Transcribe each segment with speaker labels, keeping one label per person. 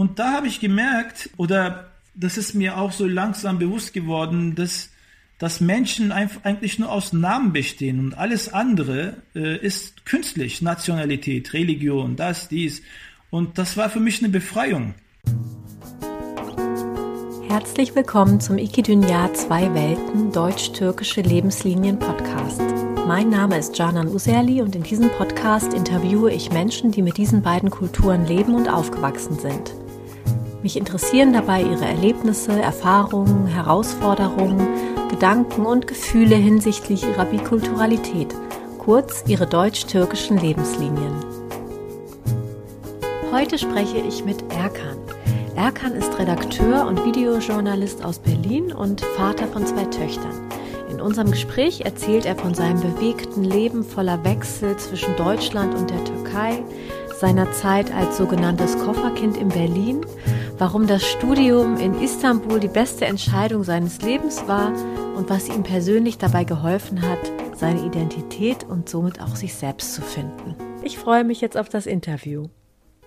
Speaker 1: Und da habe ich gemerkt, oder das ist mir auch so langsam bewusst geworden, dass, dass Menschen eigentlich nur aus Namen bestehen und alles andere äh, ist künstlich, Nationalität, Religion, das, dies. Und das war für mich eine Befreiung.
Speaker 2: Herzlich willkommen zum Ikidünya Zwei Welten Deutsch-Türkische Lebenslinien Podcast. Mein Name ist Canan Userli und in diesem Podcast interviewe ich Menschen, die mit diesen beiden Kulturen leben und aufgewachsen sind. Mich interessieren dabei ihre Erlebnisse, Erfahrungen, Herausforderungen, Gedanken und Gefühle hinsichtlich ihrer Bikulturalität, kurz ihre deutsch-türkischen Lebenslinien. Heute spreche ich mit Erkan. Erkan ist Redakteur und Videojournalist aus Berlin und Vater von zwei Töchtern. In unserem Gespräch erzählt er von seinem bewegten Leben voller Wechsel zwischen Deutschland und der Türkei, seiner Zeit als sogenanntes Kofferkind in Berlin, warum das Studium in Istanbul die beste Entscheidung seines Lebens war und was ihm persönlich dabei geholfen hat, seine Identität und somit auch sich selbst zu finden. Ich freue mich jetzt auf das Interview.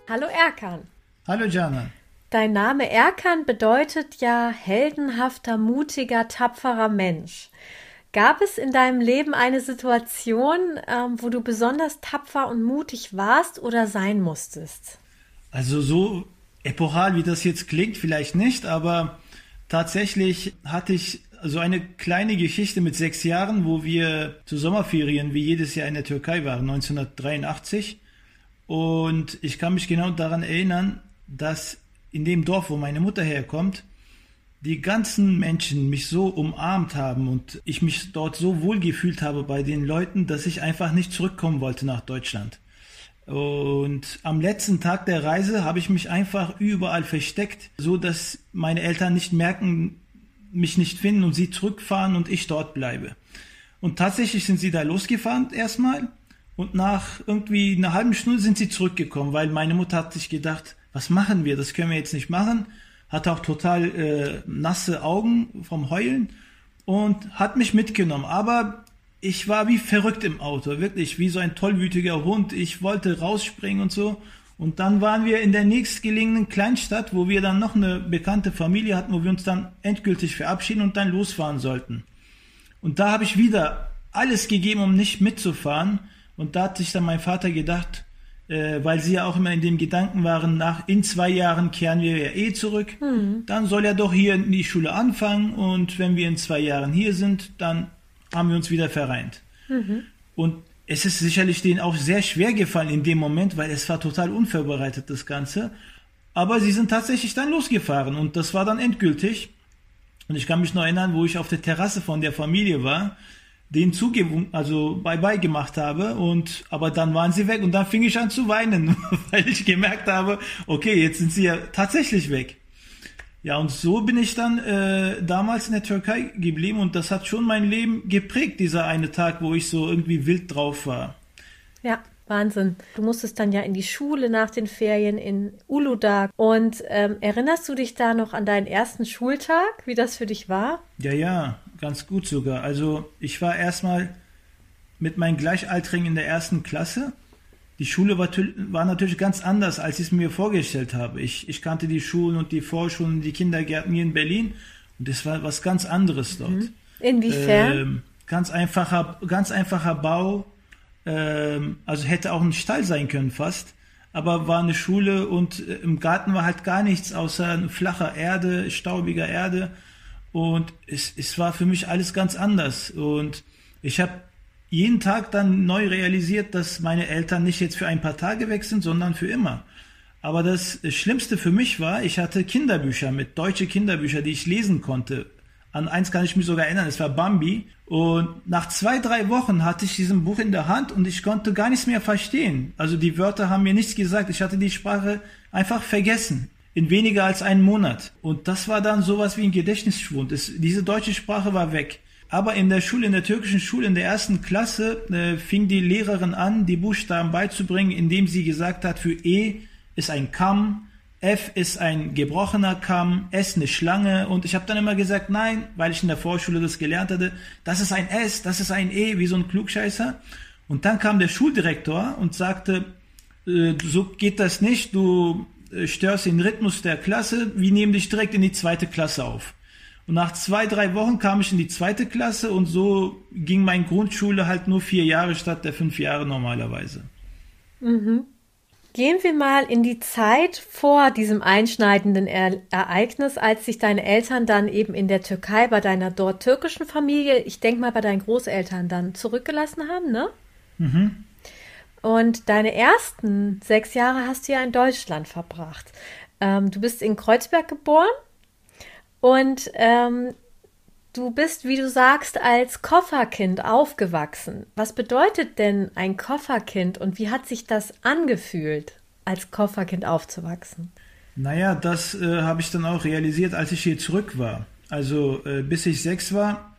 Speaker 2: Hallo Erkan.
Speaker 1: Hallo Jana.
Speaker 2: Dein Name Erkan bedeutet ja heldenhafter, mutiger, tapferer Mensch. Gab es in deinem Leben eine Situation, ähm, wo du besonders tapfer und mutig warst oder sein musstest?
Speaker 1: Also so epochal, wie das jetzt klingt, vielleicht nicht, aber tatsächlich hatte ich so eine kleine Geschichte mit sechs Jahren, wo wir zu Sommerferien wie jedes Jahr in der Türkei waren, 1983. Und ich kann mich genau daran erinnern, dass in dem Dorf, wo meine Mutter herkommt, die ganzen Menschen mich so umarmt haben und ich mich dort so wohl gefühlt habe bei den Leuten, dass ich einfach nicht zurückkommen wollte nach Deutschland. Und am letzten Tag der Reise habe ich mich einfach überall versteckt, so dass meine Eltern nicht merken, mich nicht finden und sie zurückfahren und ich dort bleibe. Und tatsächlich sind sie da losgefahren erstmal und nach irgendwie einer halben Stunde sind sie zurückgekommen, weil meine Mutter hat sich gedacht, was machen wir? Das können wir jetzt nicht machen hatte auch total äh, nasse Augen vom Heulen und hat mich mitgenommen. Aber ich war wie verrückt im Auto, wirklich wie so ein tollwütiger Hund. Ich wollte rausspringen und so. Und dann waren wir in der nächstgelegenen Kleinstadt, wo wir dann noch eine bekannte Familie hatten, wo wir uns dann endgültig verabschieden und dann losfahren sollten. Und da habe ich wieder alles gegeben, um nicht mitzufahren. Und da hat sich dann mein Vater gedacht, äh, weil sie ja auch immer in dem Gedanken waren, nach in zwei Jahren kehren wir ja eh zurück, mhm. dann soll er doch hier in die Schule anfangen und wenn wir in zwei Jahren hier sind, dann haben wir uns wieder vereint. Mhm. Und es ist sicherlich denen auch sehr schwer gefallen in dem Moment, weil es war total unvorbereitet, das Ganze. Aber sie sind tatsächlich dann losgefahren und das war dann endgültig. Und ich kann mich noch erinnern, wo ich auf der Terrasse von der Familie war den zugeben, also bye bye gemacht habe und aber dann waren sie weg und dann fing ich an zu weinen, weil ich gemerkt habe, okay, jetzt sind sie ja tatsächlich weg. Ja, und so bin ich dann äh, damals in der Türkei geblieben und das hat schon mein Leben geprägt, dieser eine Tag, wo ich so irgendwie wild drauf war.
Speaker 2: Ja, Wahnsinn. Du musstest dann ja in die Schule nach den Ferien in Uludağ. Und ähm, erinnerst du dich da noch an deinen ersten Schultag, wie das für dich war?
Speaker 1: Ja, ja ganz gut sogar. Also ich war erstmal mit meinen Gleichaltrigen in der ersten Klasse. Die Schule war, war natürlich ganz anders, als ich es mir vorgestellt habe. Ich, ich kannte die Schulen und die Vorschulen, die Kindergärten hier in Berlin und das war was ganz anderes dort. Mhm.
Speaker 2: Inwiefern?
Speaker 1: Ähm, ganz einfacher, ganz einfacher Bau. Ähm, also hätte auch ein Stall sein können fast. Aber war eine Schule und äh, im Garten war halt gar nichts außer flacher Erde, staubiger Erde. Und es, es war für mich alles ganz anders. Und ich habe jeden Tag dann neu realisiert, dass meine Eltern nicht jetzt für ein paar Tage weg sind, sondern für immer. Aber das Schlimmste für mich war, ich hatte Kinderbücher mit, deutsche Kinderbücher, die ich lesen konnte. An eins kann ich mich sogar erinnern, es war Bambi. Und nach zwei, drei Wochen hatte ich diesen Buch in der Hand und ich konnte gar nichts mehr verstehen. Also die Wörter haben mir nichts gesagt. Ich hatte die Sprache einfach vergessen in weniger als einem Monat. Und das war dann sowas wie ein Gedächtnisschwund. Es, diese deutsche Sprache war weg. Aber in der Schule, in der türkischen Schule, in der ersten Klasse, äh, fing die Lehrerin an, die Buchstaben beizubringen, indem sie gesagt hat, für E ist ein Kamm, F ist ein gebrochener Kamm, S eine Schlange. Und ich habe dann immer gesagt, nein, weil ich in der Vorschule das gelernt hatte, das ist ein S, das ist ein E, wie so ein Klugscheißer. Und dann kam der Schuldirektor und sagte, äh, so geht das nicht, du äh, störst den Rhythmus der Klasse, wir nehmen dich direkt in die zweite Klasse auf. Und nach zwei, drei Wochen kam ich in die zweite Klasse und so ging meine Grundschule halt nur vier Jahre statt der fünf Jahre normalerweise.
Speaker 2: Mhm. Gehen wir mal in die Zeit vor diesem einschneidenden e Ereignis, als sich deine Eltern dann eben in der Türkei bei deiner dort türkischen Familie, ich denke mal bei deinen Großeltern dann zurückgelassen haben, ne? Mhm. Und deine ersten sechs Jahre hast du ja in Deutschland verbracht. Ähm, du bist in Kreuzberg geboren und ähm, du bist, wie du sagst, als Kofferkind aufgewachsen. Was bedeutet denn ein Kofferkind und wie hat sich das angefühlt, als Kofferkind aufzuwachsen?
Speaker 1: Naja, das äh, habe ich dann auch realisiert, als ich hier zurück war. Also äh, bis ich sechs war,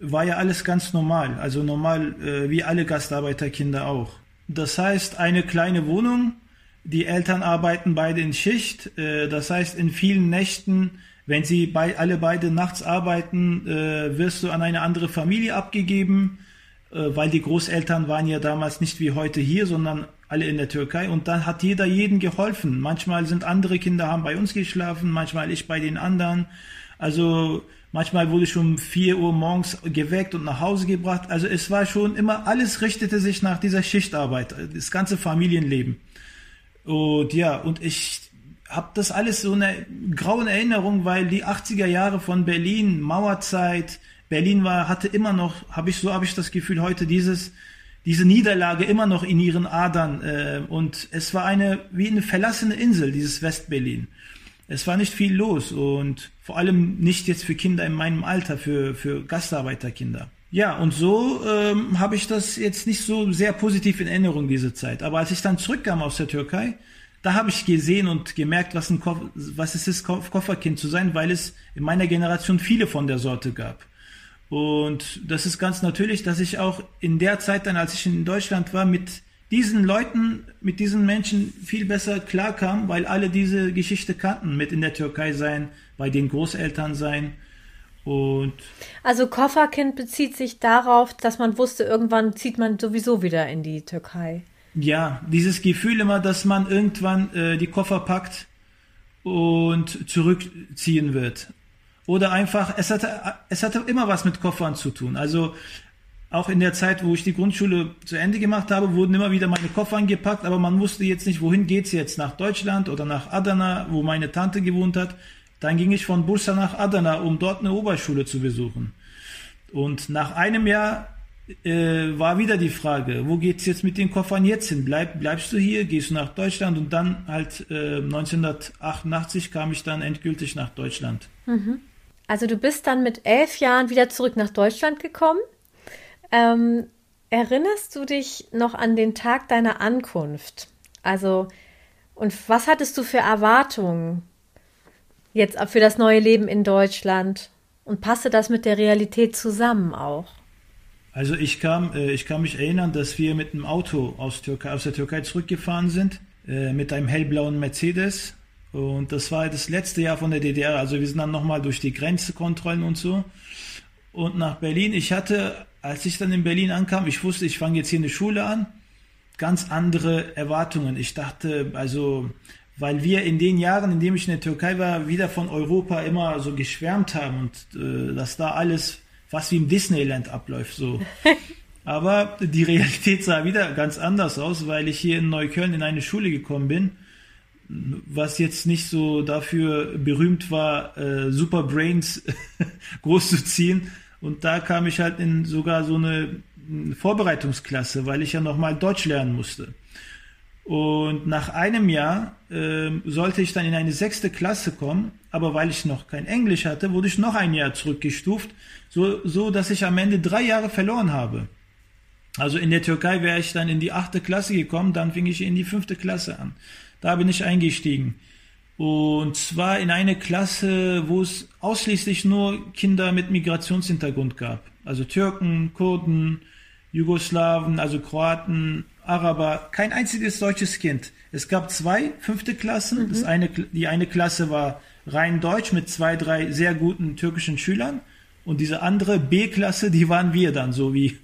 Speaker 1: war ja alles ganz normal. Also normal äh, wie alle Gastarbeiterkinder auch. Das heißt, eine kleine Wohnung, die Eltern arbeiten beide in Schicht. Äh, das heißt, in vielen Nächten, wenn sie bei, alle beide nachts arbeiten, äh, wirst du an eine andere Familie abgegeben, äh, weil die Großeltern waren ja damals nicht wie heute hier, sondern alle in der Türkei. Und dann hat jeder jeden geholfen. Manchmal sind andere Kinder haben bei uns geschlafen, manchmal ich bei den anderen. Also Manchmal wurde ich um 4 Uhr morgens geweckt und nach Hause gebracht. Also es war schon immer, alles richtete sich nach dieser Schichtarbeit, das ganze Familienleben. Und ja, und ich habe das alles so eine grauen Erinnerung, weil die 80er Jahre von Berlin, Mauerzeit, Berlin war, hatte immer noch, habe ich so habe ich das Gefühl heute dieses diese Niederlage immer noch in ihren Adern äh, und es war eine wie eine verlassene Insel dieses Westberlin es war nicht viel los und vor allem nicht jetzt für Kinder in meinem Alter, für, für Gastarbeiterkinder. Ja, und so ähm, habe ich das jetzt nicht so sehr positiv in Erinnerung, diese Zeit. Aber als ich dann zurückkam aus der Türkei, da habe ich gesehen und gemerkt, was, ein Koff was es ist, Kofferkind zu sein, weil es in meiner Generation viele von der Sorte gab. Und das ist ganz natürlich, dass ich auch in der Zeit dann, als ich in Deutschland war, mit diesen Leuten, mit diesen Menschen viel besser klarkam, weil alle diese Geschichte kannten, mit in der Türkei sein, bei den Großeltern sein. Und
Speaker 2: also Kofferkind bezieht sich darauf, dass man wusste, irgendwann zieht man sowieso wieder in die Türkei.
Speaker 1: Ja, dieses Gefühl immer, dass man irgendwann äh, die Koffer packt und zurückziehen wird. Oder einfach, es hatte, es hatte immer was mit Koffern zu tun. Also auch in der Zeit, wo ich die Grundschule zu Ende gemacht habe, wurden immer wieder meine Koffer angepackt, aber man wusste jetzt nicht, wohin geht's jetzt, nach Deutschland oder nach Adana, wo meine Tante gewohnt hat. Dann ging ich von Bursa nach Adana, um dort eine Oberschule zu besuchen. Und nach einem Jahr äh, war wieder die Frage, wo geht's jetzt mit den Koffern jetzt hin? Bleib, bleibst du hier, gehst du nach Deutschland? Und dann halt äh, 1988 kam ich dann endgültig nach Deutschland.
Speaker 2: Mhm. Also du bist dann mit elf Jahren wieder zurück nach Deutschland gekommen? Ähm, erinnerst du dich noch an den Tag deiner Ankunft? Also, und was hattest du für Erwartungen jetzt für das neue Leben in Deutschland? Und passte das mit der Realität zusammen auch?
Speaker 1: Also ich kam, äh, ich kann mich erinnern, dass wir mit einem Auto aus, Türkei, aus der Türkei zurückgefahren sind, äh, mit einem hellblauen Mercedes. Und das war das letzte Jahr von der DDR. Also wir sind dann nochmal durch die Grenzekontrollen und so. Und nach Berlin. Ich hatte als ich dann in Berlin ankam, ich wusste, ich fange jetzt hier eine Schule an, ganz andere Erwartungen. Ich dachte, also, weil wir in den Jahren, in denen ich in der Türkei war, wieder von Europa immer so geschwärmt haben und äh, dass da alles fast wie im Disneyland abläuft, so. Aber die Realität sah wieder ganz anders aus, weil ich hier in Neukölln in eine Schule gekommen bin, was jetzt nicht so dafür berühmt war, äh, Super Brains groß zu ziehen, und da kam ich halt in sogar so eine Vorbereitungsklasse, weil ich ja nochmal Deutsch lernen musste. Und nach einem Jahr äh, sollte ich dann in eine sechste Klasse kommen, aber weil ich noch kein Englisch hatte, wurde ich noch ein Jahr zurückgestuft, so, so dass ich am Ende drei Jahre verloren habe. Also in der Türkei wäre ich dann in die achte Klasse gekommen, dann fing ich in die fünfte Klasse an. Da bin ich eingestiegen. Und zwar in eine Klasse, wo es ausschließlich nur Kinder mit Migrationshintergrund gab. Also Türken, Kurden, Jugoslawen, also Kroaten, Araber. Kein einziges deutsches Kind. Es gab zwei fünfte Klassen. Mhm. Das eine, die eine Klasse war rein deutsch mit zwei, drei sehr guten türkischen Schülern. Und diese andere B-Klasse, die waren wir dann, so wie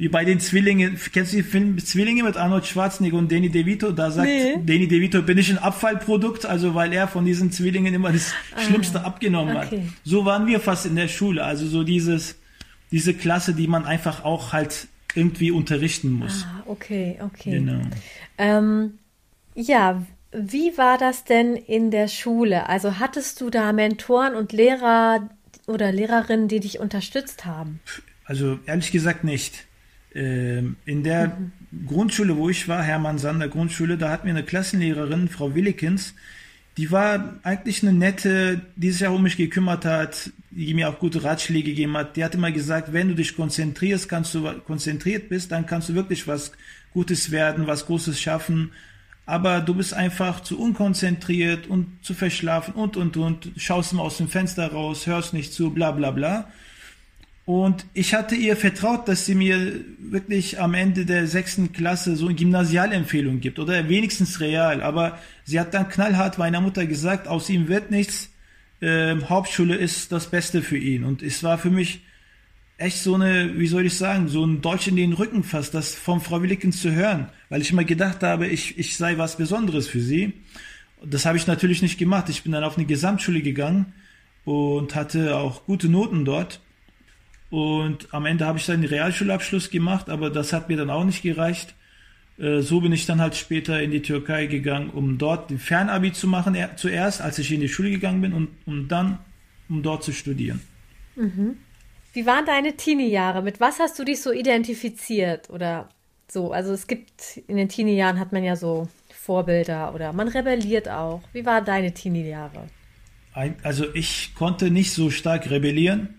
Speaker 1: wie bei den Zwillingen, kennst du den Film Zwillinge mit Arnold Schwarzenegger und Danny DeVito? Da sagt
Speaker 2: Nee.
Speaker 1: Danny DeVito, bin ich ein Abfallprodukt, also weil er von diesen Zwillingen immer das Schlimmste abgenommen
Speaker 2: okay.
Speaker 1: hat. So waren wir fast in der Schule, also so dieses, diese Klasse, die man einfach auch halt irgendwie unterrichten muss.
Speaker 2: Ah, okay, okay.
Speaker 1: Genau.
Speaker 2: Ähm, ja, wie war das denn in der Schule? Also hattest du da Mentoren und Lehrer oder Lehrerinnen, die dich unterstützt haben?
Speaker 1: Also ehrlich gesagt nicht. Ähm, in der Grundschule, wo ich war, Hermann Sander Grundschule, da hatten wir eine Klassenlehrerin, Frau Willikins, die war eigentlich eine nette, die sich auch um mich gekümmert hat, die mir auch gute Ratschläge gegeben hat. Die hat immer gesagt, wenn du dich konzentrierst, kannst du konzentriert bist, dann kannst du wirklich was Gutes werden, was Großes schaffen. Aber du bist einfach zu unkonzentriert und zu verschlafen und und und, schaust immer aus dem Fenster raus, hörst nicht zu, bla bla bla. Und ich hatte ihr vertraut, dass sie mir wirklich am Ende der sechsten Klasse so eine Gymnasialempfehlung gibt oder wenigstens real. Aber sie hat dann knallhart meiner Mutter gesagt, aus ihm wird nichts. Ähm, Hauptschule ist das Beste für ihn. Und es war für mich echt so eine, wie soll ich sagen, so ein Deutsch in den Rücken fast, das von Frau Willikens zu hören. Weil ich immer gedacht habe, ich, ich sei was Besonderes für sie. Das habe ich natürlich nicht gemacht. Ich bin dann auf eine Gesamtschule gegangen und hatte auch gute Noten dort. Und am Ende habe ich dann den Realschulabschluss gemacht, aber das hat mir dann auch nicht gereicht. Äh, So bin ich dann halt später in die Türkei gegangen, um dort den Fernabi zu machen, er- zuerst, als ich in die Schule gegangen bin, und um dann, um dort zu studieren.
Speaker 2: Wie waren deine Teenie-Jahre? Mit was hast du dich so identifiziert oder so? Also es gibt in den Teenie-Jahren hat man ja so Vorbilder oder man rebelliert auch. Wie waren deine Teenie-Jahre?
Speaker 1: Also ich konnte nicht so stark rebellieren,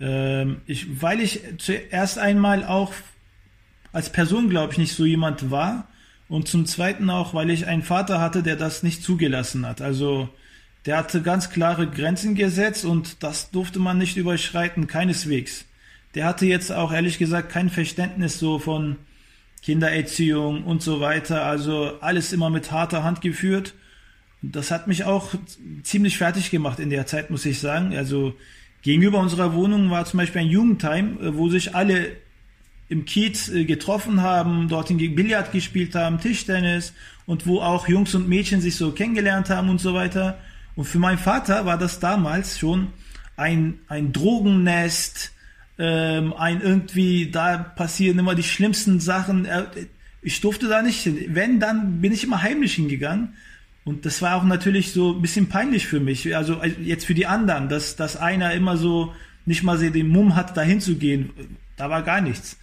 Speaker 1: ähm, ich, weil ich zuerst einmal auch als Person, glaube ich, nicht so jemand war und zum Zweiten auch, weil ich einen Vater hatte, der das nicht zugelassen hat. Also der hatte ganz klare Grenzen gesetzt und das durfte man nicht überschreiten, keineswegs. Der hatte jetzt auch ehrlich gesagt kein Verständnis so von Kindererziehung und so weiter. Also alles immer mit harter Hand geführt. Das hat mich auch ziemlich fertig gemacht in der Zeit, muss ich sagen. Also gegenüber unserer Wohnung war zum Beispiel ein Jugendheim, äh, wo sich alle im Kiez äh, getroffen haben, dorthin Billard gespielt haben, Tischtennis und wo auch Jungs und Mädchen sich so kennengelernt haben und so weiter. Und für meinen Vater war das damals schon ein, ein Drogennest, ähm, ein irgendwie, da passieren immer die schlimmsten Sachen. Ich durfte da nicht hin. Wenn, dann bin ich immer heimlich hingegangen. Und das war auch natürlich so ein bisschen peinlich für mich. Also also jetzt für die anderen, dass, dass einer immer so nicht mal den Mumm hat, da hinzugehen. Da war gar nichts.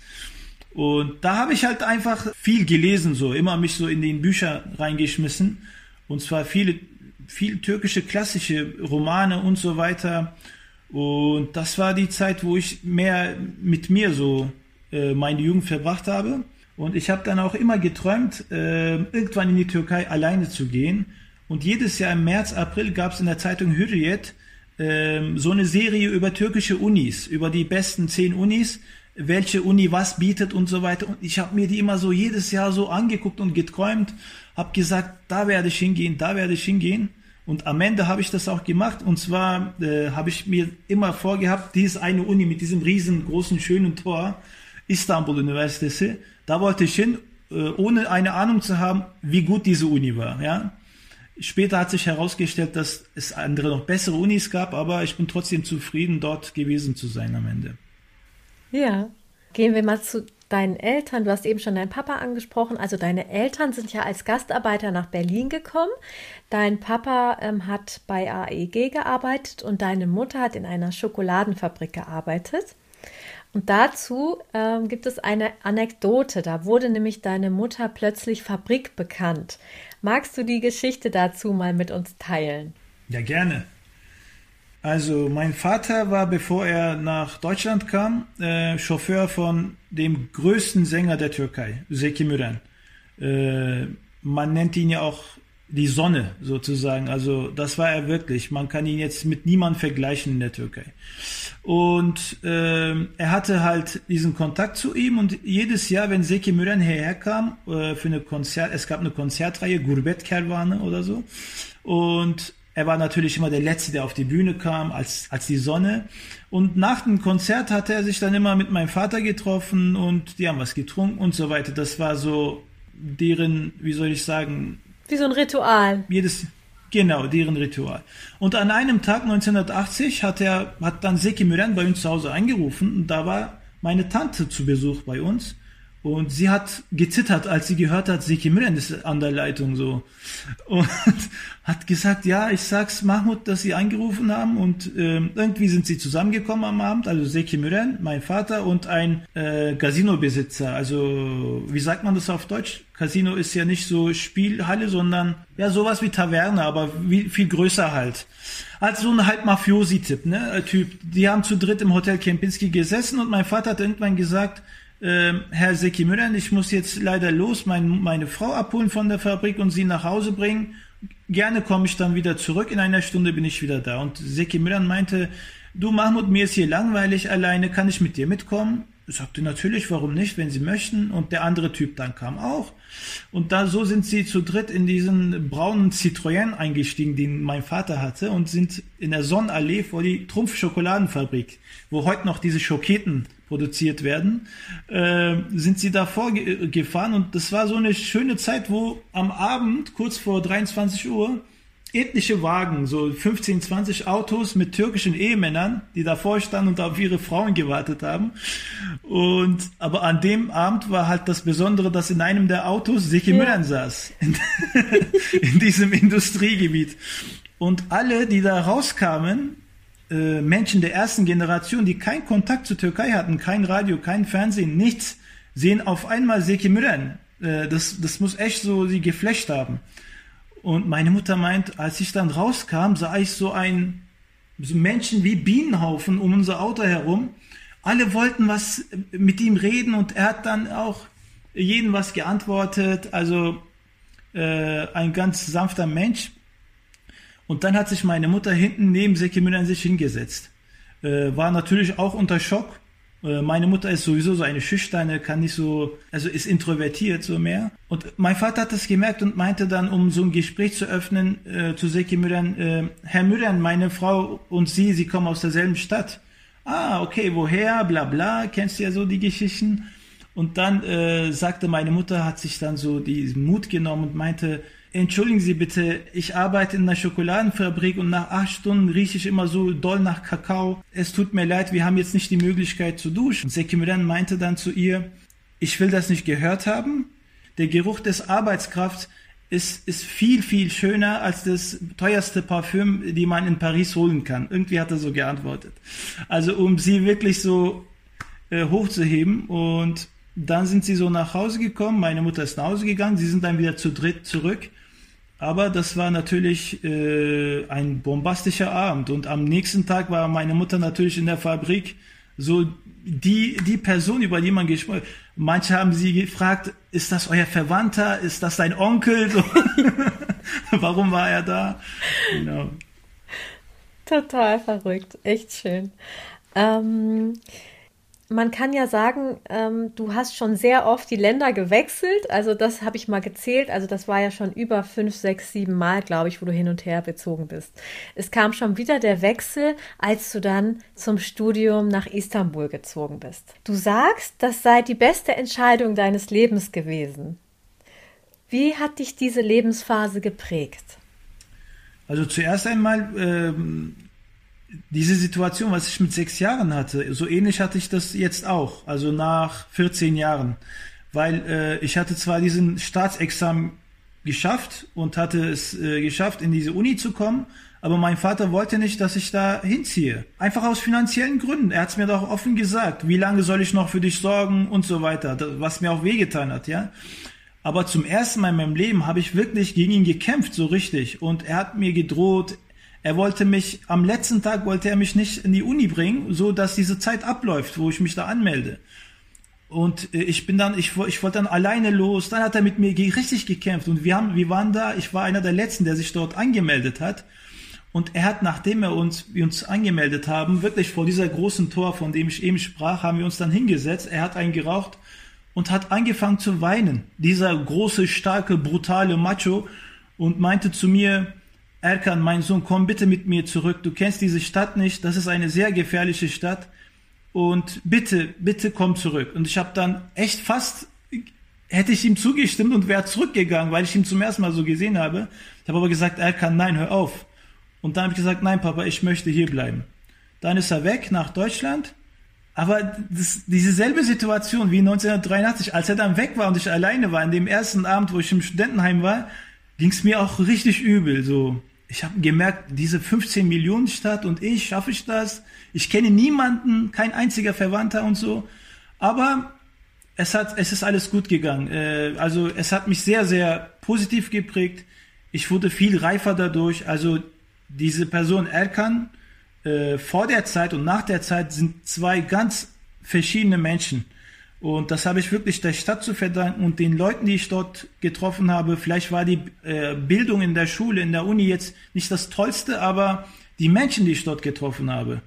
Speaker 1: Und da habe ich halt einfach viel gelesen, so immer mich so in den Bücher reingeschmissen. Und zwar viele, viel türkische klassische Romane und so weiter. Und das war die Zeit, wo ich mehr mit mir so äh, meine Jugend verbracht habe. Und ich habe dann auch immer geträumt, äh, irgendwann in die Türkei alleine zu gehen. Und jedes Jahr im März, April gab es in der Zeitung Hürriyet ähm, so eine Serie über türkische Unis, über die besten zehn Unis, welche Uni was bietet und so weiter. Und ich habe mir die immer so jedes Jahr so angeguckt und geträumt, habe gesagt, da werde ich hingehen, da werde ich hingehen. Und am Ende habe ich das auch gemacht. Und zwar äh, habe ich mir immer vorgehabt, dieses eine Uni mit diesem riesengroßen, schönen Tor, Istanbul Üniversitesi, da wollte ich hin, äh, ohne eine Ahnung zu haben, wie gut diese Uni war. Ja? Später hat sich herausgestellt, dass es andere noch bessere Unis gab, aber ich bin trotzdem zufrieden, dort gewesen zu sein am Ende.
Speaker 2: Ja. Gehen wir mal zu deinen Eltern. Du hast eben schon deinen Papa angesprochen. Also deine Eltern sind ja als Gastarbeiter nach Berlin gekommen. Dein Papa ähm, hat bei AEG gearbeitet und deine Mutter hat in einer Schokoladenfabrik gearbeitet. Und dazu ähm, gibt es eine Anekdote. Da wurde nämlich deine Mutter plötzlich Fabrik bekannt. Magst du die Geschichte dazu mal mit uns teilen?
Speaker 1: Ja, gerne. Also mein Vater war, bevor er nach Deutschland kam, äh, Chauffeur von dem größten Sänger der Türkei, Zeki Müren. Äh, man nennt ihn ja auch die Sonne sozusagen. Also das war er wirklich. Man kann ihn jetzt mit niemandem vergleichen in der Türkei. Und ähm, er hatte halt diesen Kontakt zu ihm und jedes Jahr, wenn Zeki Müren hierher kam äh, für eine Konzert, es gab eine Konzertreihe Gurbet Kervane oder so. Und Er war natürlich immer der Letzte, der auf die Bühne kam, als, als die Sonne. Und nach dem Konzert hat er sich dann immer mit meinem Vater getroffen und die haben was getrunken und so weiter. Das war so deren, wie soll ich sagen?
Speaker 2: Wie so ein Ritual.
Speaker 1: Jedes, genau, deren Ritual. Und an einem Tag 1980 hat er, hat dann Seki Müren bei uns zu Hause angerufen und da war meine Tante zu Besuch bei uns. Und sie hat gezittert, als sie gehört hat, Seki Müren ist an der Leitung so. Und hat gesagt, ja, ich sag's Mahmoud, dass sie angerufen haben und äh, irgendwie sind sie zusammengekommen am Abend, also Seki Müren, mein Vater und ein äh, Casino-Besitzer. Also, wie sagt man das auf Deutsch? Casino ist ja nicht so Spielhalle, sondern ja sowas wie Taverne, aber wie, viel größer halt. Also so ein halt Mafiosi-Tipp, ne, Typ. Die haben zu dritt im Hotel Kempinski gesessen und mein Vater hat irgendwann gesagt, äh, Herr Seki Müller, ich muss jetzt leider los, mein, meine Frau abholen von der Fabrik und sie nach Hause bringen. Gerne komme ich dann wieder zurück. In einer Stunde bin ich wieder da. Und Seki Müller meinte, du Mahmoud, mir ist hier langweilig alleine, kann ich mit dir mitkommen? Ich sagte natürlich, warum nicht, wenn sie möchten. Und der andere Typ dann kam auch. Und da so sind sie zu dritt in diesen braunen Citroën eingestiegen, den mein Vater hatte, und sind in der Sonnenallee vor die Trumpf Schokoladenfabrik, wo heute noch diese Schoketen produziert werden, äh, sind sie davor ge gefahren und das war so eine schöne Zeit, wo am Abend, kurz vor 23 Uhr, etliche Wagen, so 15, 20 Autos mit türkischen Ehemännern, die davor standen und auf ihre Frauen gewartet haben. Und, aber an dem Abend war halt das Besondere, dass in einem der Autos Seki ja. Müllern saß. In, in diesem Industriegebiet. Und alle, die da rauskamen, äh, Menschen der ersten Generation, die keinen Kontakt zur Türkei hatten, kein Radio, kein Fernsehen, nichts, sehen auf einmal Seki Müren. Äh, das, das muss echt so sie geflecht haben. Und meine Mutter meint, als ich dann rauskam, sah ich so ein so Menschen wie Bienenhaufen um unser Auto herum. Alle wollten was mit ihm reden und er hat dann auch jedem was geantwortet. Also äh, ein ganz sanfter Mensch. Und dann hat sich meine Mutter hinten neben Seki Müller sich hingesetzt. Äh, war natürlich auch unter Schock. Äh, meine Mutter ist sowieso so eine schüchterne, kann nicht so, also ist introvertiert so mehr. Und mein Vater hat das gemerkt und meinte dann, um so ein Gespräch zu öffnen, äh, zu Seki Müllern, äh, Herr Müllern, meine Frau und Sie, Sie kommen aus derselben Stadt. Ah, okay, woher, bla bla, kennst du ja so die Geschichten. Und dann äh, sagte meine Mutter, hat sich dann so diesen Mut genommen und meinte, entschuldigen Sie bitte, ich arbeite in einer Schokoladenfabrik und nach acht Stunden rieche ich immer so doll nach Kakao. Es tut mir leid, wir haben jetzt nicht die Möglichkeit zu duschen. Sekimiran meinte dann zu ihr, ich will das nicht gehört haben. Der Geruch des Arbeitskrafts ist, ist viel, viel schöner als das teuerste Parfüm, die man in Paris holen kann. Irgendwie hat er so geantwortet. Also um sie wirklich so äh, hochzuheben und dann sind sie so nach Hause gekommen, meine Mutter ist nach Hause gegangen, sie sind dann wieder zu dritt zurück aber das war natürlich äh, ein bombastischer Abend. Und am nächsten Tag war meine Mutter natürlich in der Fabrik so die, die Person, über die man gesprochen Manche haben sie gefragt, ist das euer Verwandter? Ist das dein Onkel? So. Warum war er da? Genau.
Speaker 2: Total verrückt. Echt schön. Ähm, man kann ja sagen, ähm, du hast schon sehr oft die Länder gewechselt. Also das habe ich mal gezählt. Also das war ja schon über fünf, sechs, sieben Mal, glaube ich, wo du hin und her bezogen bist. Es kam schon wieder der Wechsel, als du dann zum Studium nach Istanbul gezogen bist. Du sagst, das sei die beste Entscheidung deines Lebens gewesen. Wie hat dich diese Lebensphase geprägt?
Speaker 1: Also zuerst einmal ähm, diese Situation, was ich mit sechs Jahren hatte, so ähnlich hatte ich das jetzt auch, also nach 14 Jahren. Weil äh, ich hatte zwar diesen Staatsexamen geschafft und hatte es äh, geschafft, in diese Uni zu kommen, aber mein Vater wollte nicht, dass ich da hinziehe. Einfach aus finanziellen Gründen. Er hat es mir doch offen gesagt, wie lange soll ich noch für dich sorgen und so weiter, was mir auch wehgetan hat, ja. Aber zum ersten Mal in meinem Leben habe ich wirklich gegen ihn gekämpft, so richtig. Und er hat mir gedroht, er wollte mich, am letzten Tag wollte er mich nicht in die Uni bringen, so dass diese Zeit abläuft, wo ich mich da anmelde. Und äh, ich bin dann, ich, ich wollte dann alleine los. Dann hat er mit mir richtig gekämpft. Und wir haben, wir waren da, ich war einer der letzten, der sich dort angemeldet hat. Und er hat, nachdem er uns, wir uns angemeldet haben, wirklich vor dieser großen Tor, von dem ich eben sprach, haben wir uns dann hingesetzt. Er hat einen geraucht und hat angefangen zu weinen. Dieser große, starke, brutale Macho und meinte zu mir, Erkan, mein Sohn, komm bitte mit mir zurück. Du kennst diese Stadt nicht. Das ist eine sehr gefährliche Stadt. Und bitte, bitte komm zurück. Und ich habe dann echt fast, hätte ich ihm zugestimmt und wäre zurückgegangen, weil ich ihn zum ersten Mal so gesehen habe. Ich habe aber gesagt, Erkan, nein, hör auf. Und dann habe ich gesagt, nein, Papa, ich möchte hier bleiben. Dann ist er weg nach Deutschland. Aber das, diese selbe Situation wie 1983, als er dann weg war und ich alleine war, in dem ersten Abend, wo ich im Studentenheim war, ging es mir auch richtig übel. So, ich habe gemerkt, diese 15 Millionen Stadt und ich, schaffe ich das? Ich kenne niemanden, kein einziger Verwandter und so. Aber es hat, es ist alles gut gegangen. Äh, also es hat mich sehr, sehr positiv geprägt. Ich wurde viel reifer dadurch. Also diese Person Erkan äh, vor der Zeit und nach der Zeit sind zwei ganz verschiedene Menschen. Und das habe ich wirklich der Stadt zu verdanken und den Leuten, die ich dort getroffen habe. Vielleicht war die äh, Bildung in der Schule, in der Uni jetzt nicht das Tollste, aber die Menschen, die ich dort getroffen habe,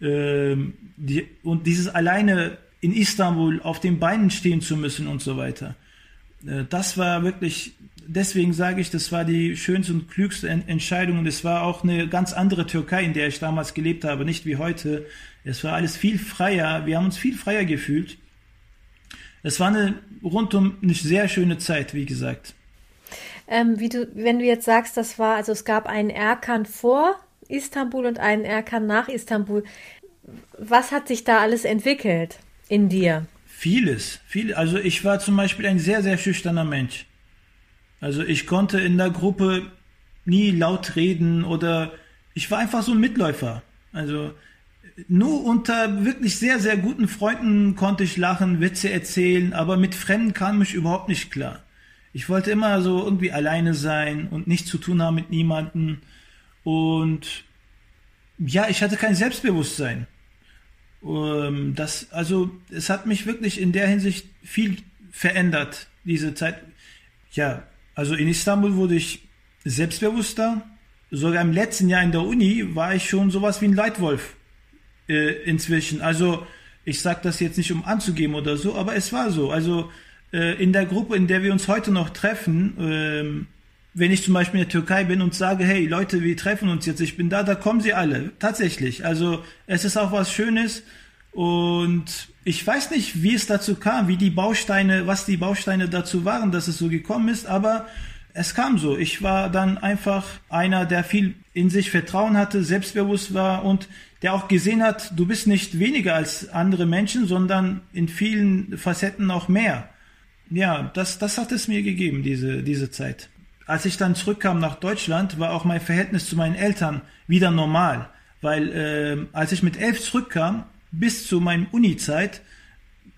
Speaker 1: äh, die, und dieses alleine in Istanbul auf den Beinen stehen zu müssen und so weiter. Äh, das war wirklich deswegen sage ich, das war die schönste und klügste Entscheidung und es war auch eine ganz andere Türkei, in der ich damals gelebt habe, nicht wie heute. Es war alles viel freier, wir haben uns viel freier gefühlt. Es war eine rundum eine sehr schöne Zeit, wie gesagt.
Speaker 2: Ähm, wie du, wenn du jetzt sagst, das war, also es gab einen Erkan vor Istanbul und einen Erkan nach Istanbul. Was hat sich da alles entwickelt in dir?
Speaker 1: Vieles, viel. Also ich war zum Beispiel ein sehr, sehr schüchterner Mensch. Also ich konnte in der Gruppe nie laut reden oder ich war einfach so ein Mitläufer. Also nur unter wirklich sehr, sehr guten Freunden konnte ich lachen, Witze erzählen, aber mit Fremden kam ich überhaupt nicht klar. Ich wollte immer so irgendwie alleine sein und nichts zu tun haben mit niemandem. Und ja, ich hatte kein Selbstbewusstsein. Ähm, das, also, es hat mich wirklich in der Hinsicht viel verändert, diese Zeit. Ja, also in Istanbul wurde ich selbstbewusster. Sogar im letzten Jahr in der Uni war ich schon sowas wie ein Leitwolf äh, inzwischen. Also ich sage das jetzt nicht, um anzugeben oder so, aber es war so. Also äh, in der Gruppe, in der wir uns heute noch treffen, äh, wenn ich zum Beispiel in der Türkei bin und sage, hey Leute, wir treffen uns jetzt, ich bin da, da kommen sie alle. Tatsächlich. Also es ist auch was Schönes und ich weiß nicht, wie es dazu kam, wie die Bausteine, was die Bausteine dazu waren, dass es so gekommen ist, aber es kam so. Ich war dann einfach einer, der viel in sich Vertrauen hatte, selbstbewusst war und der auch gesehen hat, du bist nicht weniger als andere Menschen, sondern in vielen Facetten auch mehr. Ja, das, das hat es mir gegeben, diese, diese Zeit. Als ich dann zurückkam nach Deutschland, war auch mein Verhältnis zu meinen Eltern wieder normal. Weil äh, als ich mit elf zurückkam, bis zu meiner Uni-Zeit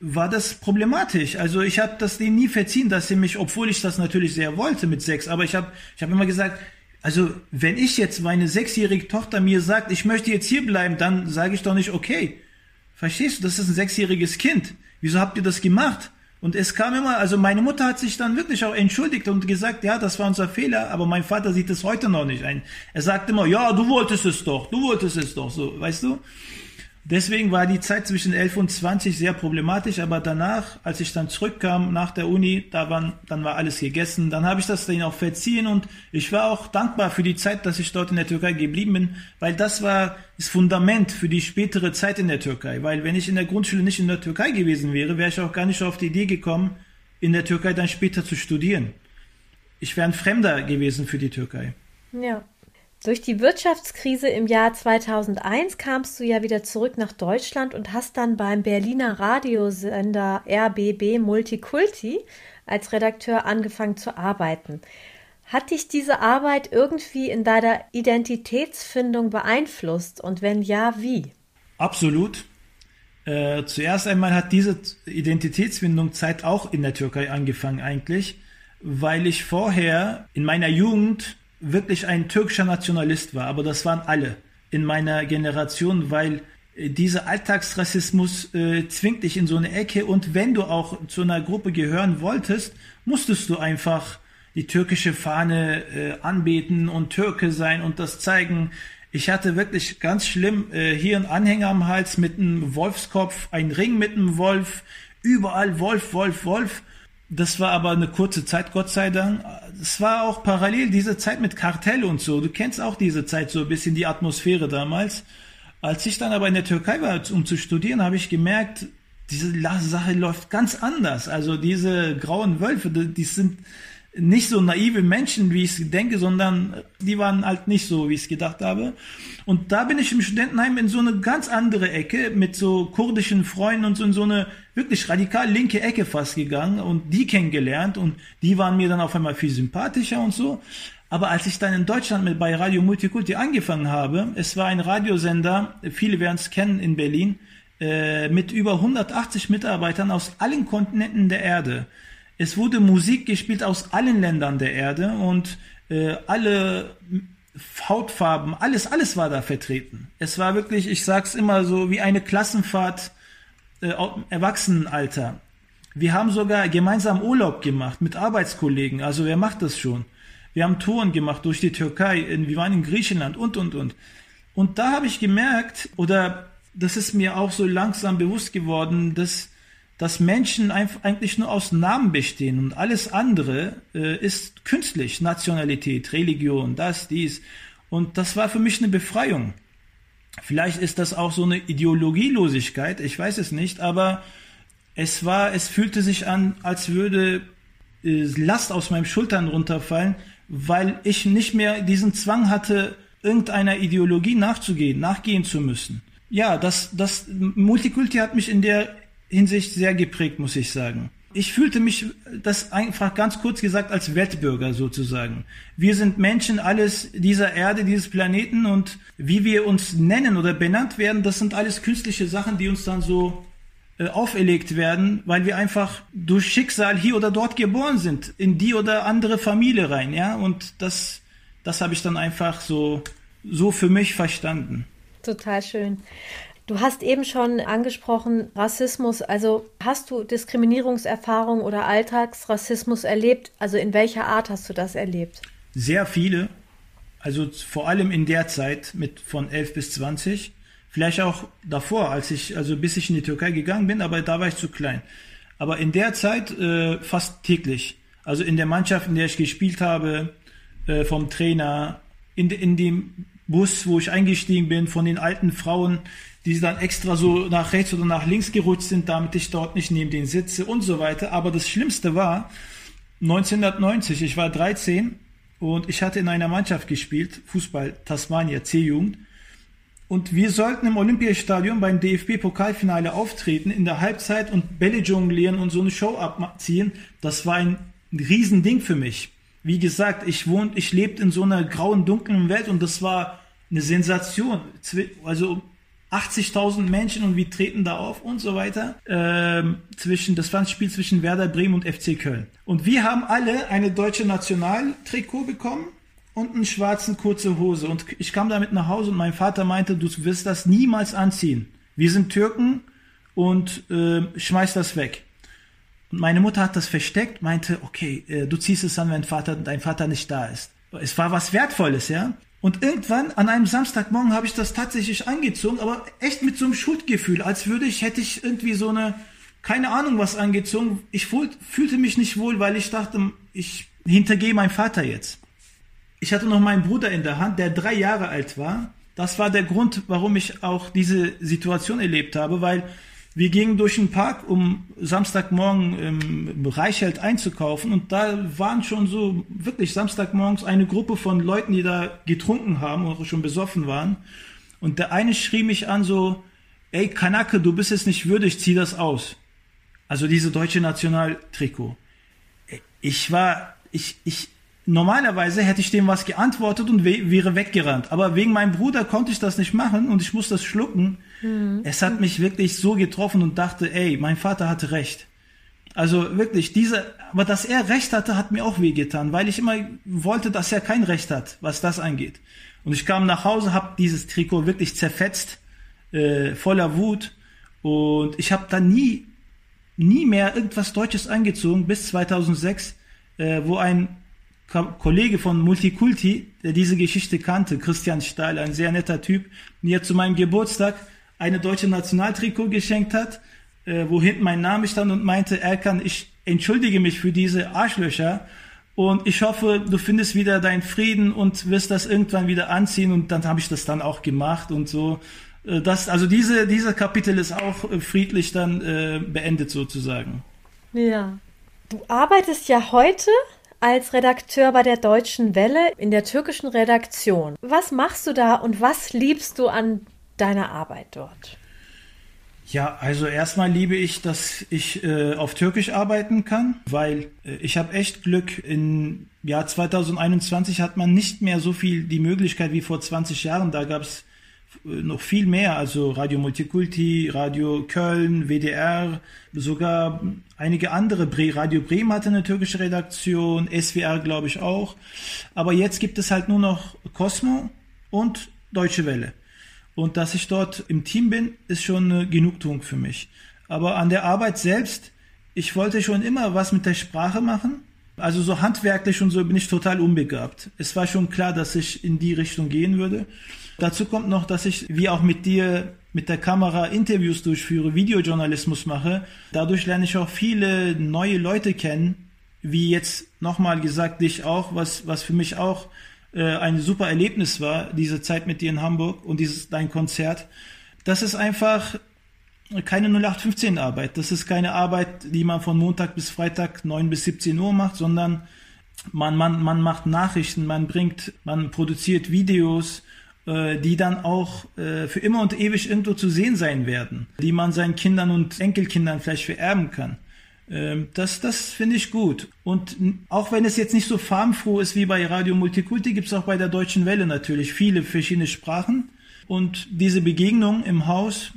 Speaker 1: war das problematisch. Also ich habe das denen nie verziehen, dass sie mich, obwohl ich das natürlich sehr wollte mit sechs, aber ich habe ich hab immer gesagt, also wenn ich jetzt meine sechsjährige Tochter mir sagt, ich möchte jetzt hier bleiben, dann sage ich doch nicht, okay. Verstehst du, das ist ein sechsjähriges Kind. Wieso habt ihr das gemacht? Und es kam immer, also meine Mutter hat sich dann wirklich auch entschuldigt und gesagt, ja, das war unser Fehler, aber mein Vater sieht es heute noch nicht ein. Er sagt immer, ja, du wolltest es doch, du wolltest es doch, so, weißt du? Deswegen war die Zeit zwischen 11 und 20 sehr problematisch, aber danach, als ich dann zurückkam nach der Uni, da waren, dann war alles gegessen, dann habe ich das denen auch verziehen und ich war auch dankbar für die Zeit, dass ich dort in der Türkei geblieben bin, weil das war das Fundament für die spätere Zeit in der Türkei, weil wenn ich in der Grundschule nicht in der Türkei gewesen wäre, wäre ich auch gar nicht auf die Idee gekommen, in der Türkei dann später zu studieren. Ich wäre ein Fremder gewesen für die Türkei.
Speaker 2: Ja. Durch die Wirtschaftskrise im Jahr 2001 kamst du ja wieder zurück nach Deutschland und hast dann beim Berliner Radiosender RBB Multikulti als Redakteur angefangen zu arbeiten. Hat dich diese Arbeit irgendwie in deiner Identitätsfindung beeinflusst und wenn ja, wie?
Speaker 1: Absolut. Äh, zuerst einmal hat diese Identitätsfindung Zeit auch in der Türkei angefangen eigentlich, weil ich vorher in meiner Jugend wirklich ein türkischer Nationalist war, aber das waren alle in meiner Generation, weil äh, dieser Alltagsrassismus äh, zwingt dich in so eine Ecke und wenn du auch zu einer Gruppe gehören wolltest, musstest du einfach die türkische Fahne äh, anbeten und Türke sein und das zeigen. Ich hatte wirklich ganz schlimm äh, hier einen Anhänger am Hals mit einem Wolfskopf, ein Ring mit einem Wolf, überall Wolf, Wolf, Wolf. Das war aber eine kurze Zeit, Gott sei Dank. Es war auch parallel diese Zeit mit Kartell und so. Du kennst auch diese Zeit so ein bisschen die Atmosphäre damals. Als ich dann aber in der Türkei war, um zu studieren, habe ich gemerkt, diese Sache läuft ganz anders. Also diese grauen Wölfe, die sind nicht so naive Menschen, wie ich denke, sondern die waren halt nicht so, wie ich es gedacht habe. Und da bin ich im Studentenheim in so eine ganz andere Ecke mit so kurdischen Freunden und so in so eine wirklich radikal linke Ecke fast gegangen und die kennengelernt und die waren mir dann auf einmal viel sympathischer und so. Aber als ich dann in Deutschland mit bei Radio Multikulti angefangen habe, es war ein Radiosender, viele werden es kennen in Berlin, äh, mit über 180 Mitarbeitern aus allen Kontinenten der Erde. Es wurde Musik gespielt aus allen Ländern der Erde und äh, alle Hautfarben, alles, alles war da vertreten. Es war wirklich, ich sag's immer so, wie eine Klassenfahrt äh, Erwachsenenalter. Wir haben sogar gemeinsam Urlaub gemacht mit Arbeitskollegen. Also wer macht das schon? Wir haben Touren gemacht durch die Türkei, in, wir waren in Griechenland und, und, und. Und da habe ich gemerkt, oder das ist mir auch so langsam bewusst geworden, dass dass Menschen eigentlich nur aus Namen bestehen und alles andere äh, ist künstlich, Nationalität, Religion, das, dies. Und das war für mich eine Befreiung. Vielleicht ist das auch so eine Ideologielosigkeit, ich weiß es nicht, aber es war, es fühlte sich an, als würde äh, Last aus meinen Schultern runterfallen, weil ich nicht mehr diesen Zwang hatte, irgendeiner Ideologie nachzugehen, nachgehen zu müssen. Ja, das, das Multikulti hat mich in der Hinsicht sehr geprägt, muss ich sagen. Ich fühlte mich das einfach ganz kurz gesagt als Wettbürger sozusagen. Wir sind Menschen alles dieser Erde, dieses Planeten und wie wir uns nennen oder benannt werden, das sind alles künstliche Sachen, die uns dann so äh, auferlegt werden, weil wir einfach durch Schicksal hier oder dort geboren sind, in die oder andere Familie rein, ja, und das, das habe ich dann einfach so, so für mich verstanden.
Speaker 2: Total schön. Du hast eben schon angesprochen Rassismus. Also hast du Diskriminierungserfahrung oder Alltagsrassismus erlebt? Also in welcher Art hast du das erlebt?
Speaker 1: Sehr viele. Also vor allem in der Zeit mit von 11 bis 20. Vielleicht auch davor, als ich, also bis ich in die Türkei gegangen bin, aber da war ich zu klein. Aber in der Zeit äh, fast täglich. Also in der Mannschaft, in der ich gespielt habe, äh, vom Trainer, in, in dem Bus, wo ich eingestiegen bin, von den alten Frauen, die dann extra so nach rechts oder nach links gerutscht sind, damit ich dort nicht neben denen sitze und so weiter. Aber das Schlimmste war 1990, ich war 13 und ich hatte in einer Mannschaft gespielt, Fußball Tasmania C-Jugend. Und wir sollten im Olympiastadion beim DFB-Pokalfinale auftreten, in der Halbzeit und Bälle jonglieren und so eine Show abziehen. Das war ein Riesending für mich. Wie gesagt, ich wohnt, ich lebte in so einer grauen, dunklen Welt und das war eine Sensation. Also 80.000 Menschen und wir treten da auf und so weiter. Ähm, zwischen, das war ein Spiel zwischen Werder Bremen und FC Köln. Und wir haben alle eine deutsche Nationaltrikot bekommen und einen schwarzen kurze Hose. Und ich kam damit nach Hause und mein Vater meinte, du wirst das niemals anziehen. Wir sind Türken und äh, schmeiß das weg. Und meine Mutter hat das versteckt, meinte, okay, äh, du ziehst es an, wenn Vater, dein Vater nicht da ist. Es war was Wertvolles, ja. Und irgendwann an einem Samstagmorgen habe ich das tatsächlich angezogen, aber echt mit so einem Schuldgefühl, als würde ich, hätte ich irgendwie so eine, keine Ahnung was angezogen. Ich fühlte mich nicht wohl, weil ich dachte, ich hintergehe meinen Vater jetzt. Ich hatte noch meinen Bruder in der Hand, der drei Jahre alt war. Das war der Grund, warum ich auch diese Situation erlebt habe, weil wir gingen durch den Park, um Samstagmorgen im Reichheld einzukaufen und da waren schon so wirklich Samstagmorgens eine Gruppe von Leuten, die da getrunken haben oder schon besoffen waren. Und der eine schrie mich an so, ey Kanake, du bist es nicht würdig, zieh das aus. Also diese deutsche Nationaltrikot. Ich war, ich, ich, normalerweise hätte ich dem was geantwortet und wäre weggerannt. Aber wegen meinem Bruder konnte ich das nicht machen und ich muss das schlucken. Mhm. Es hat mich wirklich so getroffen und dachte, ey, mein Vater hatte recht. Also wirklich, diese, aber dass er recht hatte, hat mir auch wehgetan, weil ich immer wollte, dass er kein Recht hat, was das angeht. Und ich kam nach Hause, habe dieses Trikot wirklich zerfetzt, äh, voller Wut. Und ich habe dann nie, nie mehr irgendwas Deutsches angezogen, bis 2006, äh, wo ein Kollege von Multikulti, der diese Geschichte kannte, Christian Stahl, ein sehr netter Typ, mir zu meinem Geburtstag eine deutsche Nationaltrikot geschenkt hat, äh, wo hinten mein Name stand und meinte, Erkan, ich entschuldige mich für diese Arschlöcher und ich hoffe, du findest wieder deinen Frieden und wirst das irgendwann wieder anziehen und dann habe ich das dann auch gemacht und so. Äh, das, also diese, dieser Kapitel ist auch äh, friedlich dann äh, beendet sozusagen.
Speaker 2: Ja. Du arbeitest ja heute als Redakteur bei der Deutschen Welle in der türkischen Redaktion. Was machst du da und was liebst du an deiner Arbeit dort?
Speaker 1: Ja, also erstmal liebe ich, dass ich äh, auf Türkisch arbeiten kann, weil äh, ich habe echt Glück. In Jahr 2021 hat man nicht mehr so viel die Möglichkeit wie vor 20 Jahren. Da gab es äh, noch viel mehr, also Radio Multikulti, Radio Köln, WDR, sogar einige andere. Radio Bremen hatte eine türkische Redaktion, SWR glaube ich auch. Aber jetzt gibt es halt nur noch Cosmo und Deutsche Welle. Und dass ich dort im Team bin, ist schon eine Genugtuung für mich. Aber an der Arbeit selbst, ich wollte schon immer was mit der Sprache machen. Also so handwerklich und so bin ich total unbegabt. Es war schon klar, dass ich in die Richtung gehen würde. Dazu kommt noch, dass ich, wie auch mit dir, mit der Kamera Interviews durchführe, Videojournalismus mache. Dadurch lerne ich auch viele neue Leute kennen, wie jetzt nochmal gesagt dich auch, was, was für mich auch äh, ein super Erlebnis war, diese Zeit mit dir in Hamburg und dieses dein Konzert. Das ist einfach keine 0815 Arbeit. Das ist keine Arbeit, die man von Montag bis Freitag 9 bis 17 Uhr macht, sondern man, man, man macht Nachrichten, man bringt, man produziert Videos, äh, die dann auch äh, für immer und ewig irgendwo zu sehen sein werden, die man seinen Kindern und Enkelkindern vielleicht vererben kann. Ähm, das, das finde ich gut. Und auch wenn es jetzt nicht so farmfroh ist wie bei Radio Multikulti, gibt es auch bei der Deutschen Welle natürlich viele verschiedene Sprachen. Und diese Begegnung im Haus,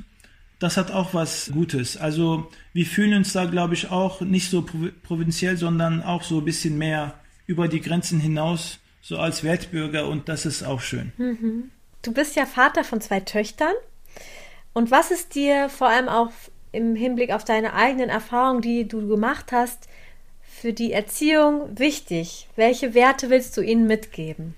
Speaker 1: das hat auch was Gutes. Also wir fühlen uns da, glaube ich, auch nicht so provinziell, sondern auch so ein bisschen mehr über die Grenzen hinaus, so als Weltbürger. Und das ist auch schön.
Speaker 2: Mhm. Du bist ja Vater von zwei Töchtern. Und was ist dir vor allem auch im Hinblick auf deine eigenen Erfahrungen, die du gemacht hast, für die Erziehung wichtig? Welche Werte willst du ihnen mitgeben?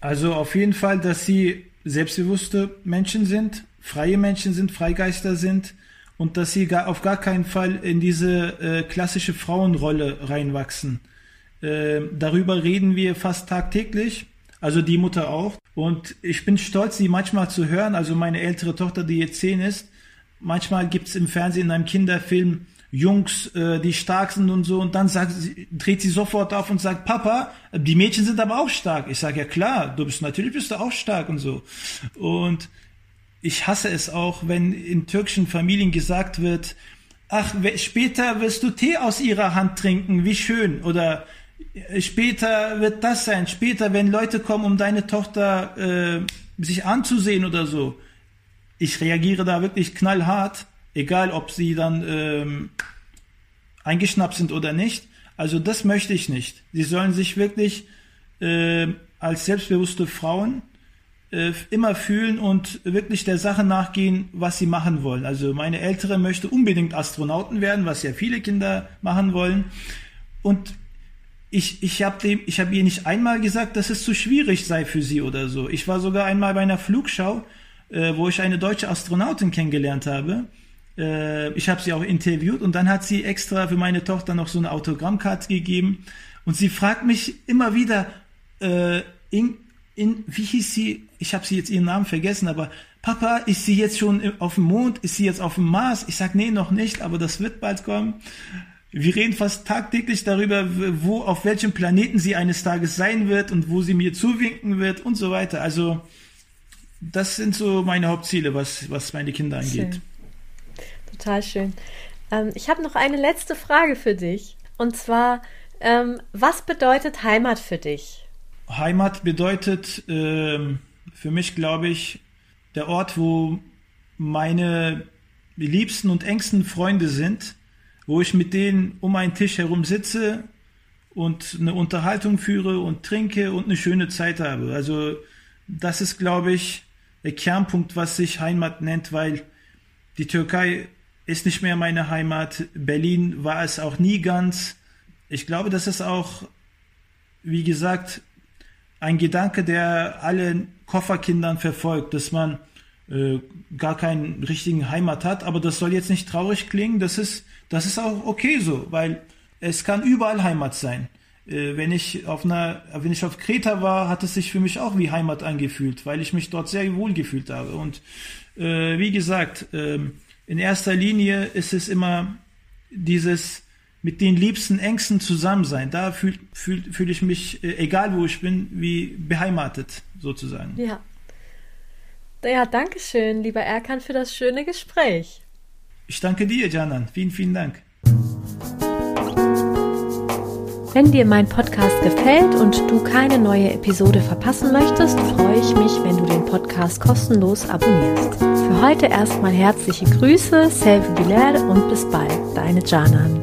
Speaker 1: Also auf jeden Fall, dass sie selbstbewusste Menschen sind, freie Menschen sind, Freigeister sind und dass sie gar, auf gar keinen Fall in diese äh, klassische Frauenrolle reinwachsen. Äh, darüber reden wir fast tagtäglich, also die Mutter auch. Und ich bin stolz, sie manchmal zu hören. Also meine ältere Tochter, die jetzt zehn ist, manchmal gibt es im Fernsehen in einem Kinderfilm Jungs, äh, die stark sind und so, und dann sagt sie, dreht sie sofort auf und sagt, Papa, die Mädchen sind aber auch stark. Ich sage, ja klar, du bist natürlich bist du auch stark und so. Und ich hasse es auch, wenn in türkischen Familien gesagt wird, ach, später wirst du Tee aus ihrer Hand trinken, wie schön. Oder äh, später wird das sein, später, wenn Leute kommen, um deine Tochter äh, sich anzusehen oder so ich reagiere da wirklich knallhart, egal ob sie dann ähm, eingeschnappt sind oder nicht. Also das möchte ich nicht. Sie sollen sich wirklich äh, als selbstbewusste Frauen äh, immer fühlen und wirklich der Sache nachgehen, was sie machen wollen. Also meine Ältere möchte unbedingt Astronauten werden, was ja viele Kinder machen wollen. Und ich, ich habe dem, ich habe ihr nicht einmal gesagt, dass es zu schwierig sei für sie oder so. Ich war sogar einmal bei einer Flugschau äh, wo ich eine deutsche Astronautin kennengelernt habe. Äh, ich habe sie auch interviewt und dann hat sie extra für meine Tochter noch so eine Autogrammkarte gegeben. Und sie fragt mich immer wieder, äh, in, in, wie hieß sie? Ich habe sie jetzt ihren Namen vergessen, aber Papa, ist sie jetzt schon auf dem Mond? Ist sie jetzt auf dem Mars? Ich sag nee, noch nicht, aber das wird bald kommen. Wir reden fast tagtäglich darüber, wo, auf welchem Planeten sie eines Tages sein wird und wo sie mir zuwinken wird und so weiter. Also das sind so meine Hauptziele, was, was meine Kinder angeht.
Speaker 2: Schön. Total schön. Ähm, ich habe noch eine letzte Frage für dich. Und zwar, ähm, was bedeutet Heimat für dich?
Speaker 1: Heimat bedeutet ähm, für mich, glaube ich, der Ort, wo meine liebsten und engsten Freunde sind, wo ich mit denen um einen Tisch herum sitze und eine Unterhaltung führe und trinke und eine schöne Zeit habe. Also das ist, glaube ich, Kernpunkt, was sich Heimat nennt, weil die Türkei ist nicht mehr meine Heimat. Berlin war es auch nie ganz. Ich glaube, das ist auch, wie gesagt, ein Gedanke, der alle Kofferkindern verfolgt, dass man äh, gar keinen richtigen Heimat hat. Aber das soll jetzt nicht traurig klingen. Das ist, das ist auch okay so, weil es kann überall Heimat sein. Äh, wenn ich auf einer, wenn ich auf Kreta war, hat es sich für mich auch wie Heimat angefühlt, weil ich mich dort sehr wohl gefühlt habe. Und äh, wie gesagt, äh, in erster Linie ist es immer dieses mit den liebsten Ängsten zusammen sein. Da fühle fühl, fühl ich mich, äh, egal wo ich bin, wie beheimatet sozusagen.
Speaker 2: Ja. Ja, danke schön, lieber Erkan, für das schöne Gespräch.
Speaker 1: Ich danke dir, Janan. Vielen, vielen Dank.
Speaker 2: Wenn dir mein Podcast gefällt und du keine neue Episode verpassen möchtest, freue ich mich, wenn du den Podcast kostenlos abonnierst. Für heute erstmal herzliche Grüße, Selvi Bilal und bis bald, deine Janan.